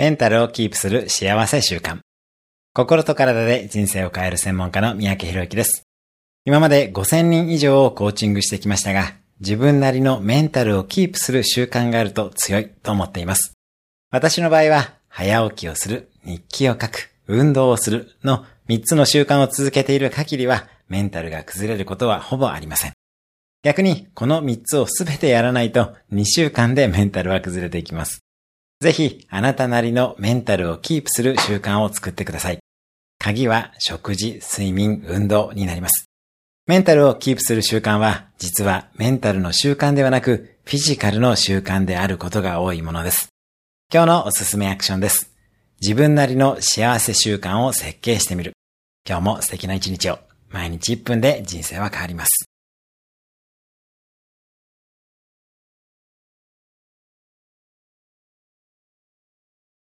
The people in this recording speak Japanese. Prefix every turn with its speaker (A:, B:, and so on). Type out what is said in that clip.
A: メンタルをキープする幸せ習慣。心と体で人生を変える専門家の三宅博之です。今まで5000人以上をコーチングしてきましたが、自分なりのメンタルをキープする習慣があると強いと思っています。私の場合は、早起きをする、日記を書く、運動をするの3つの習慣を続けている限りは、メンタルが崩れることはほぼありません。逆に、この3つをすべてやらないと、2週間でメンタルは崩れていきます。ぜひ、あなたなりのメンタルをキープする習慣を作ってください。鍵は食事、睡眠、運動になります。メンタルをキープする習慣は、実はメンタルの習慣ではなく、フィジカルの習慣であることが多いものです。今日のおすすめアクションです。自分なりの幸せ習慣を設計してみる。今日も素敵な一日を。毎日1分で人生は変わります。